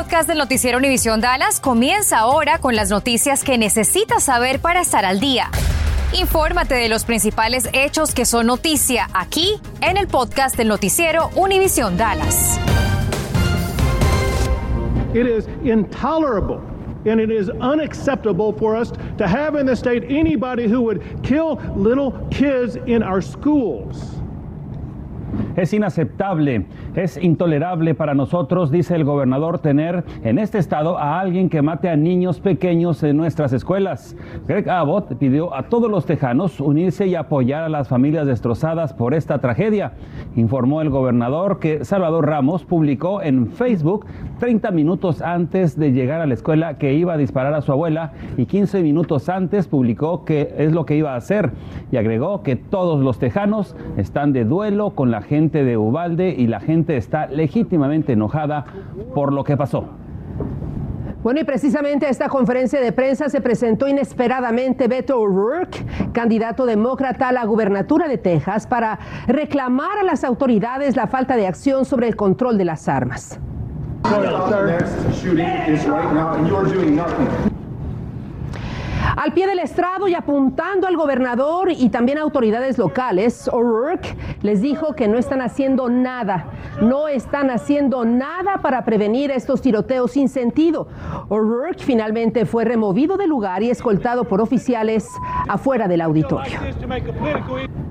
podcast del noticiero Univisión Dallas comienza ahora con las noticias que necesitas saber para estar al día. Infórmate de los principales hechos que son noticia aquí en el podcast del noticiero Univisión Dallas. It is intolerable and it is unacceptable for us to have in the state anybody who would kill little kids in our schools. Es inaceptable, es intolerable para nosotros, dice el gobernador, tener en este estado a alguien que mate a niños pequeños en nuestras escuelas. Greg Abbott pidió a todos los tejanos unirse y apoyar a las familias destrozadas por esta tragedia. Informó el gobernador que Salvador Ramos publicó en Facebook 30 minutos antes de llegar a la escuela que iba a disparar a su abuela y 15 minutos antes publicó que es lo que iba a hacer y agregó que todos los tejanos están de duelo con la gente de Ubalde y la gente está legítimamente enojada por lo que pasó. Bueno, y precisamente a esta conferencia de prensa se presentó inesperadamente Beto O'Rourke, candidato demócrata a la gubernatura de Texas, para reclamar a las autoridades la falta de acción sobre el control de las armas. Al pie del estrado y apuntando al gobernador y también a autoridades locales, O'Rourke les dijo que no están haciendo nada, no están haciendo nada para prevenir estos tiroteos sin sentido. O'Rourke finalmente fue removido del lugar y escoltado por oficiales afuera del auditorio.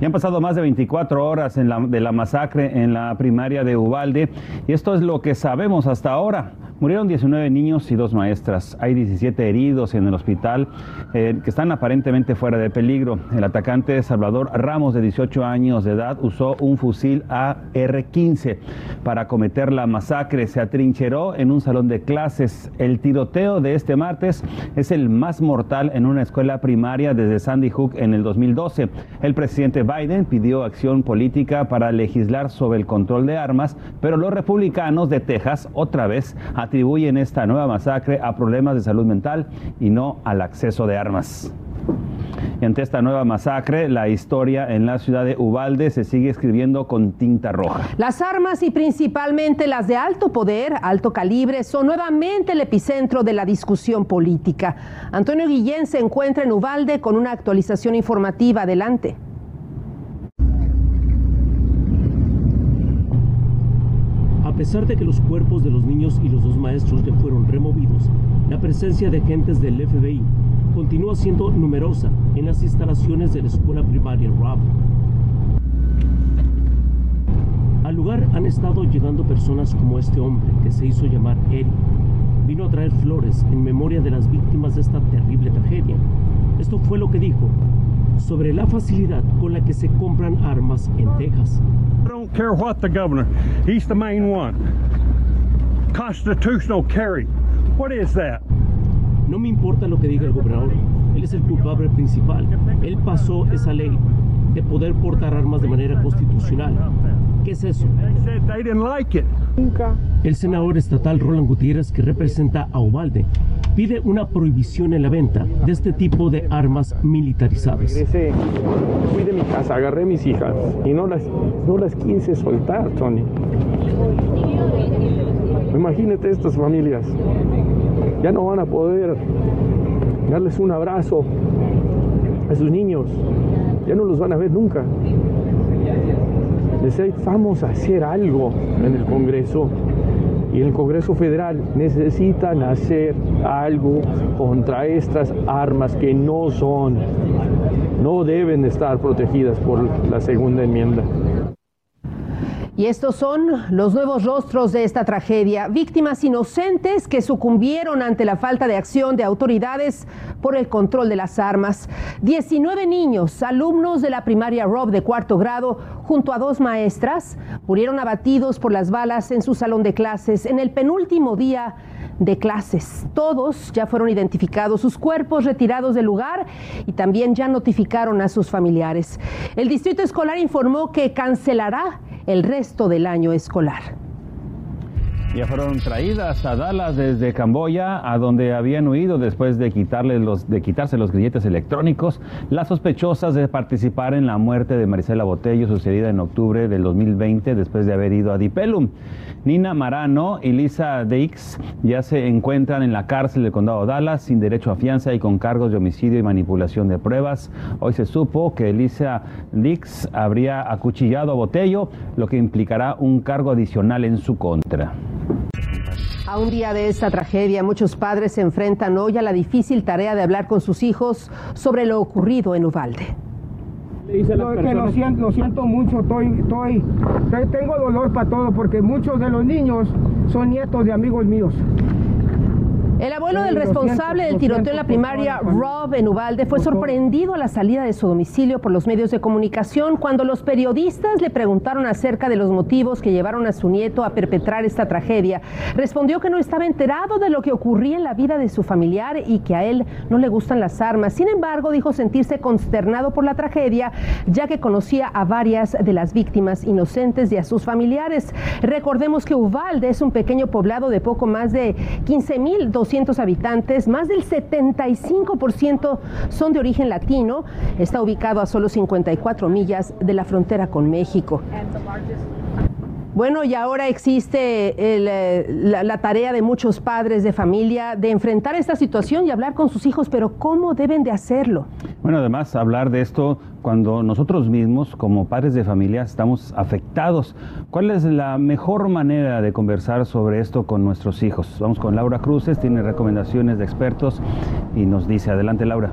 Ya han pasado más de 24 horas de la masacre en la primaria de Ubalde y esto es lo que sabemos hasta ahora. Murieron 19 niños y dos maestras. Hay 17 heridos en el hospital eh, que están aparentemente fuera de peligro. El atacante Salvador Ramos, de 18 años de edad, usó un fusil AR-15 para cometer la masacre. Se atrincheró en un salón de clases. El tiroteo de este martes es el más mortal en una escuela primaria desde Sandy Hook en el 2012. El presidente Biden pidió acción política para legislar sobre el control de armas, pero los republicanos de Texas otra vez atribuyen esta nueva masacre a problemas de salud mental y no al acceso de armas. Y ante esta nueva masacre, la historia en la ciudad de Ubalde se sigue escribiendo con tinta roja. Las armas y principalmente las de alto poder, alto calibre, son nuevamente el epicentro de la discusión política. Antonio Guillén se encuentra en Ubalde con una actualización informativa. Adelante. Pesar de que los cuerpos de los niños y los dos maestros ya fueron removidos, la presencia de agentes del FBI continúa siendo numerosa en las instalaciones de la escuela primaria Rob. Al lugar han estado llegando personas como este hombre que se hizo llamar Eddie. Vino a traer flores en memoria de las víctimas de esta terrible tragedia. Esto fue lo que dijo sobre la facilidad con la que se compran armas en Texas. I don't care what the governor, he's the main one. Constitutional carry. What is that? No me importa lo que diga el gobernador, él es el culpable principal. Él pasó esa ley de poder portar armas de manera constitucional. ¿Qué es eso? El senador estatal Roland Gutiérrez, que representa a Ubalde, pide una prohibición en la venta de este tipo de armas militarizadas. Fui de mi casa, agarré mis hijas y no las, no las quise soltar, Tony. Imagínate estas familias, ya no van a poder darles un abrazo a sus niños, ya no los van a ver nunca. Necesitamos hacer algo en el Congreso y el Congreso Federal necesitan hacer algo contra estas armas que no son, no deben estar protegidas por la segunda enmienda. Y estos son los nuevos rostros de esta tragedia, víctimas inocentes que sucumbieron ante la falta de acción de autoridades por el control de las armas. 19 niños, alumnos de la primaria Rob de cuarto grado, junto a dos maestras, murieron abatidos por las balas en su salón de clases en el penúltimo día de clases. Todos ya fueron identificados, sus cuerpos retirados del lugar y también ya notificaron a sus familiares. El distrito escolar informó que cancelará el resto del año escolar. Ya fueron traídas a Dallas desde Camboya, a donde habían huido después de, los, de quitarse los grilletes electrónicos, las sospechosas de participar en la muerte de Marisela Botello, sucedida en octubre del 2020 después de haber ido a Dipelum. Nina Marano y Lisa Dix ya se encuentran en la cárcel del condado de Dallas sin derecho a fianza y con cargos de homicidio y manipulación de pruebas. Hoy se supo que Lisa Dix habría acuchillado a Botello, lo que implicará un cargo adicional en su contra. A un día de esta tragedia, muchos padres se enfrentan hoy a la difícil tarea de hablar con sus hijos sobre lo ocurrido en Uvalde. Lo, que lo siento, lo siento mucho, estoy, estoy, tengo dolor para todo porque muchos de los niños son nietos de amigos míos. El abuelo del responsable del tiroteo en la primaria, Rob en Ubalde, fue sorprendido a la salida de su domicilio por los medios de comunicación cuando los periodistas le preguntaron acerca de los motivos que llevaron a su nieto a perpetrar esta tragedia. Respondió que no estaba enterado de lo que ocurría en la vida de su familiar y que a él no le gustan las armas. Sin embargo, dijo sentirse consternado por la tragedia, ya que conocía a varias de las víctimas inocentes y a sus familiares. Recordemos que Uvalde es un pequeño poblado de poco más de 15.200 habitantes, más del 75% son de origen latino. Está ubicado a solo 54 millas de la frontera con México. Bueno, y ahora existe eh, la, tarea de muchos padres de familia de enfrentar esta situación y hablar con sus hijos, pero ¿cómo deben de hacerlo? Bueno, además hablar de esto cuando nosotros mismos como padres de familia estamos afectados. ¿Cuál es la mejor manera de conversar sobre esto con nuestros hijos? Vamos con Laura Cruces, tiene recomendaciones de expertos y nos dice, adelante Laura.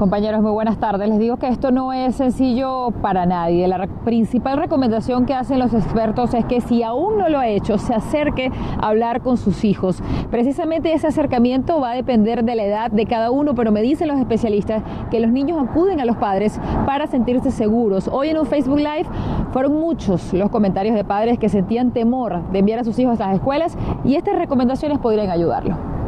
Compañeros, muy buenas tardes. Les digo que esto no es sencillo para nadie. La principal recomendación que hacen los expertos es que si aún no lo ha hecho, se acerque a hablar con sus hijos. Precisamente ese acercamiento va a depender de la edad de cada uno, pero me dicen los especialistas que los niños acuden a los padres para sentirse seguros. Hoy en un Facebook Live fueron muchos los comentarios de padres que sentían temor de enviar a sus hijos a las escuelas y estas recomendaciones podrían ayudarlo.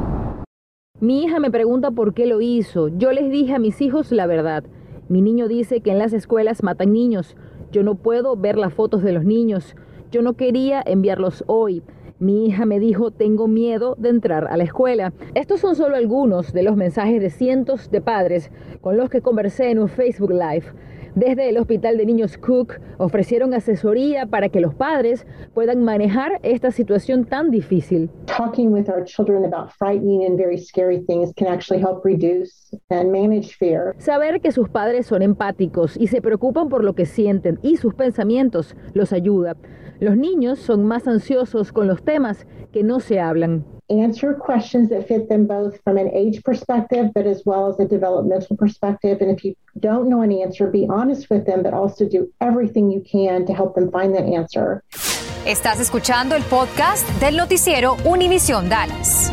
Mi hija me pregunta por qué lo hizo. Yo les dije a mis hijos la verdad. Mi niño dice que en las escuelas matan niños. Yo no puedo ver las fotos de los niños. Yo no quería enviarlos hoy. Mi hija me dijo, tengo miedo de entrar a la escuela. Estos son solo algunos de los mensajes de cientos de padres con los que conversé en un Facebook Live. Desde el Hospital de Niños Cook ofrecieron asesoría para que los padres puedan manejar esta situación tan difícil. Talking with our children about frightening and very scary things can actually help reduce and manage fear. Saber que sus padres son empáticos y se preocupan por lo que sienten y sus pensamientos los ayuda. Los niños son más ansiosos con los temas que no se hablan. Answer questions that fit them both from an age perspective, but as well as a developmental perspective. And if you don't know an answer, be honest with them, but also do everything you can to help them find that answer. Estás escuchando el podcast del noticiero Univisión Dallas.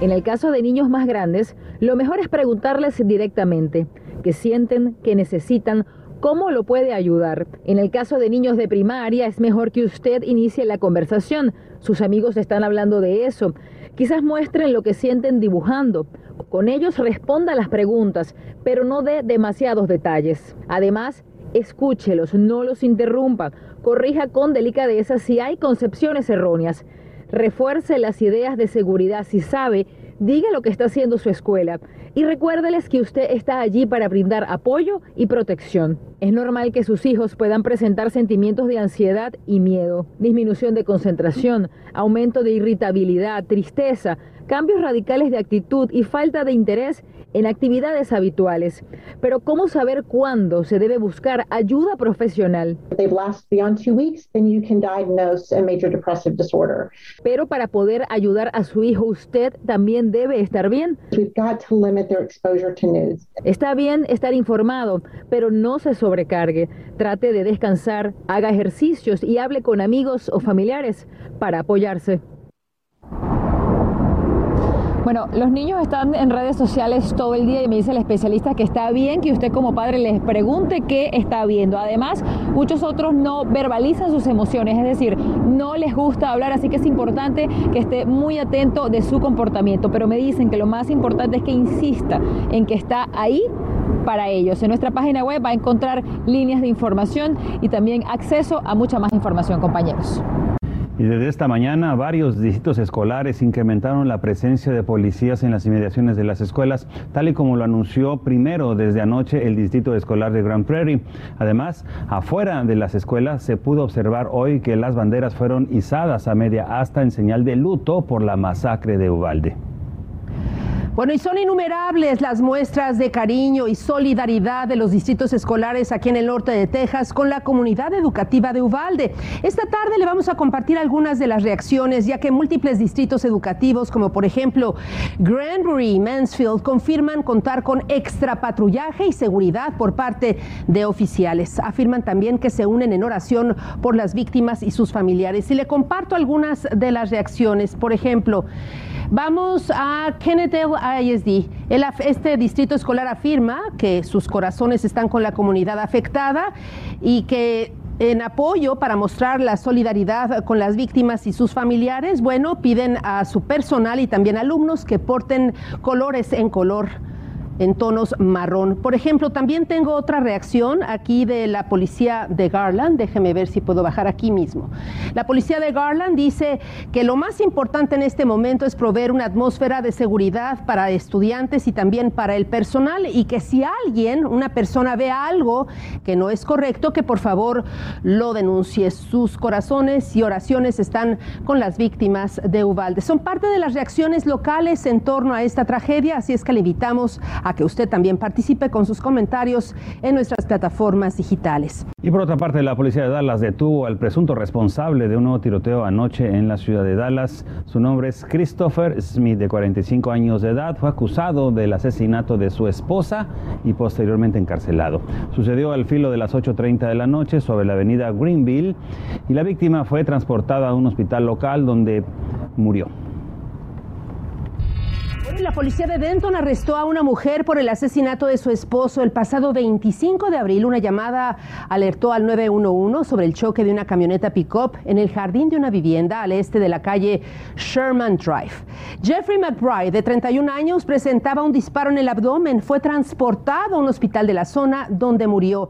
En el caso de niños más grandes, lo mejor es preguntarles directamente qué sienten, qué necesitan, cómo lo puede ayudar. En el caso de niños de primaria, es mejor que usted inicie la conversación sus amigos están hablando de eso. Quizás muestren lo que sienten dibujando. Con ellos responda las preguntas, pero no dé demasiados detalles. Además, escúchelos, no los interrumpa. Corrija con delicadeza si hay concepciones erróneas. Refuerce las ideas de seguridad si sabe diga lo que está haciendo su escuela y recuérdeles que usted está allí para brindar apoyo y protección. Es normal que sus hijos puedan presentar sentimientos de ansiedad y miedo, disminución de concentración, aumento de irritabilidad, tristeza, cambios radicales de actitud y falta de interés en actividades habituales. Pero ¿cómo saber cuándo se debe buscar ayuda profesional? Pero para poder ayudar a su hijo, usted también debe estar bien. Está bien estar informado, pero no se sobrecargue. Trate de descansar, haga ejercicios y hable con amigos o familiares para apoyarse. Bueno, los niños están en redes sociales todo el día y me dice el especialista que está bien que usted como padre les pregunte qué está viendo. Además, muchos otros no verbalizan sus emociones, es decir, no les gusta hablar, así que es importante que esté muy atento de su comportamiento. Pero me dicen que lo más importante es que insista en que está ahí para ellos. En nuestra página web va a encontrar líneas de información y también acceso a mucha más información, compañeros. Y desde esta mañana varios distritos escolares incrementaron la presencia de policías en las inmediaciones de las escuelas, tal y como lo anunció primero desde anoche el distrito escolar de Grand Prairie. Además, afuera de las escuelas se pudo observar hoy que las banderas fueron izadas a media asta en señal de luto por la masacre de Ubalde. Bueno, y son innumerables las muestras de cariño y solidaridad de los distritos escolares aquí en el norte de Texas con la comunidad educativa de Uvalde. Esta tarde le vamos a compartir algunas de las reacciones, ya que múltiples distritos educativos, como por ejemplo Granbury y Mansfield, confirman contar con extra patrullaje y seguridad por parte de oficiales. Afirman también que se unen en oración por las víctimas y sus familiares. Y le comparto algunas de las reacciones. Por ejemplo, Vamos a Kennedale ISD. este distrito escolar afirma que sus corazones están con la comunidad afectada y que en apoyo para mostrar la solidaridad con las víctimas y sus familiares, bueno, piden a su personal y también alumnos que porten colores en color en tonos marrón. Por ejemplo, también tengo otra reacción aquí de la policía de Garland. Déjeme ver si puedo bajar aquí mismo. La policía de Garland dice que lo más importante en este momento es proveer una atmósfera de seguridad para estudiantes y también para el personal y que si alguien, una persona ve algo que no es correcto, que por favor lo denuncie. Sus corazones y oraciones están con las víctimas de Uvalde. Son parte de las reacciones locales en torno a esta tragedia, así es que le invitamos a que usted también participe con sus comentarios en nuestras plataformas digitales. Y por otra parte, la policía de Dallas detuvo al presunto responsable de un nuevo tiroteo anoche en la ciudad de Dallas. Su nombre es Christopher Smith, de 45 años de edad. Fue acusado del asesinato de su esposa y posteriormente encarcelado. Sucedió al filo de las 8.30 de la noche sobre la avenida Greenville y la víctima fue transportada a un hospital local donde murió. La policía de Denton arrestó a una mujer por el asesinato de su esposo el pasado 25 de abril. Una llamada alertó al 911 sobre el choque de una camioneta pick-up en el jardín de una vivienda al este de la calle Sherman Drive. Jeffrey McBride, de 31 años, presentaba un disparo en el abdomen. Fue transportado a un hospital de la zona donde murió.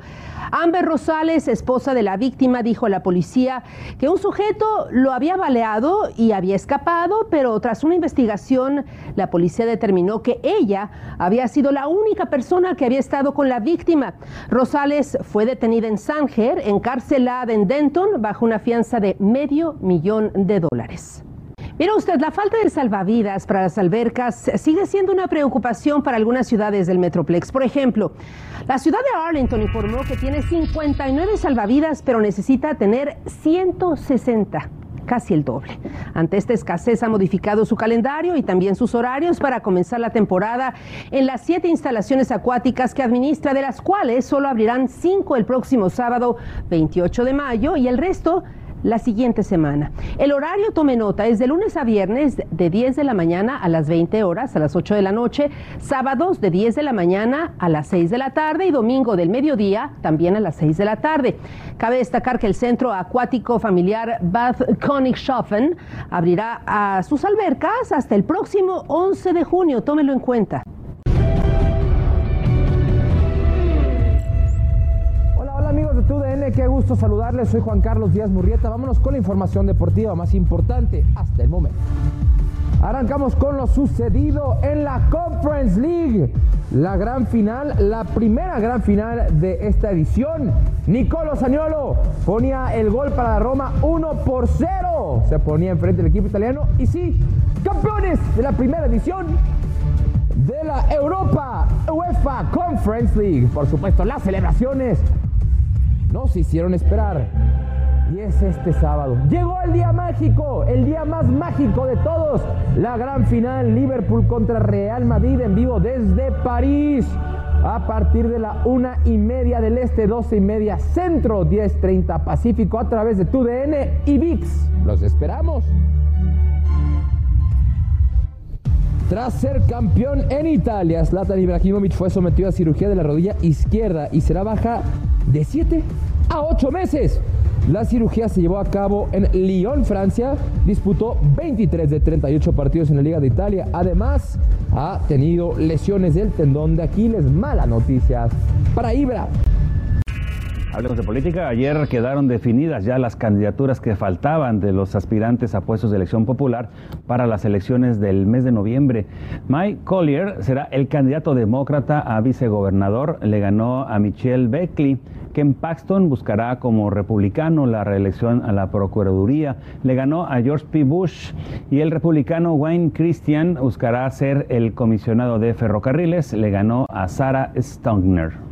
Amber Rosales, esposa de la víctima, dijo a la policía que un sujeto lo había baleado y había escapado, pero tras una investigación, la policía determinó que ella había sido la única persona que había estado con la víctima. Rosales fue detenida en Sanger, encarcelada en Denton, bajo una fianza de medio millón de dólares. Mira usted, la falta de salvavidas para las albercas sigue siendo una preocupación para algunas ciudades del Metroplex. Por ejemplo, la ciudad de Arlington informó que tiene 59 salvavidas, pero necesita tener 160 casi el doble. Ante esta escasez ha modificado su calendario y también sus horarios para comenzar la temporada en las siete instalaciones acuáticas que administra, de las cuales solo abrirán cinco el próximo sábado 28 de mayo y el resto la siguiente semana. El horario, tome nota, es de lunes a viernes de 10 de la mañana a las 20 horas, a las 8 de la noche, sábados de 10 de la mañana a las 6 de la tarde y domingo del mediodía también a las 6 de la tarde. Cabe destacar que el Centro Acuático Familiar Bad Königshofen abrirá a sus albercas hasta el próximo 11 de junio, tómelo en cuenta. Qué gusto saludarles. Soy Juan Carlos Díaz Murrieta. Vámonos con la información deportiva más importante hasta el momento. Arrancamos con lo sucedido en la Conference League. La gran final, la primera gran final de esta edición. Nicolo Saniolo ponía el gol para la Roma 1 por 0. Se ponía enfrente del equipo italiano. Y sí, campeones de la primera edición de la Europa UEFA Conference League. Por supuesto, las celebraciones no se hicieron esperar. Y es este sábado. Llegó el día mágico, el día más mágico de todos. La gran final Liverpool contra Real Madrid en vivo desde París. A partir de la una y media del este, 12 y media centro, 10.30 Pacífico a través de TUDN y VIX. Los esperamos. Tras ser campeón en Italia, Zlatan Ibrahimovic fue sometido a cirugía de la rodilla izquierda y será baja de 7 a 8 meses. La cirugía se llevó a cabo en Lyon, Francia. Disputó 23 de 38 partidos en la Liga de Italia. Además, ha tenido lesiones del tendón de Aquiles. Mala noticia para Ibra. Hablemos de política. Ayer quedaron definidas ya las candidaturas que faltaban de los aspirantes a puestos de elección popular para las elecciones del mes de noviembre. Mike Collier será el candidato demócrata a vicegobernador. Le ganó a Michelle Beckley. Ken Paxton buscará como republicano la reelección a la Procuraduría. Le ganó a George P. Bush y el republicano Wayne Christian buscará ser el comisionado de ferrocarriles. Le ganó a Sarah Stogner.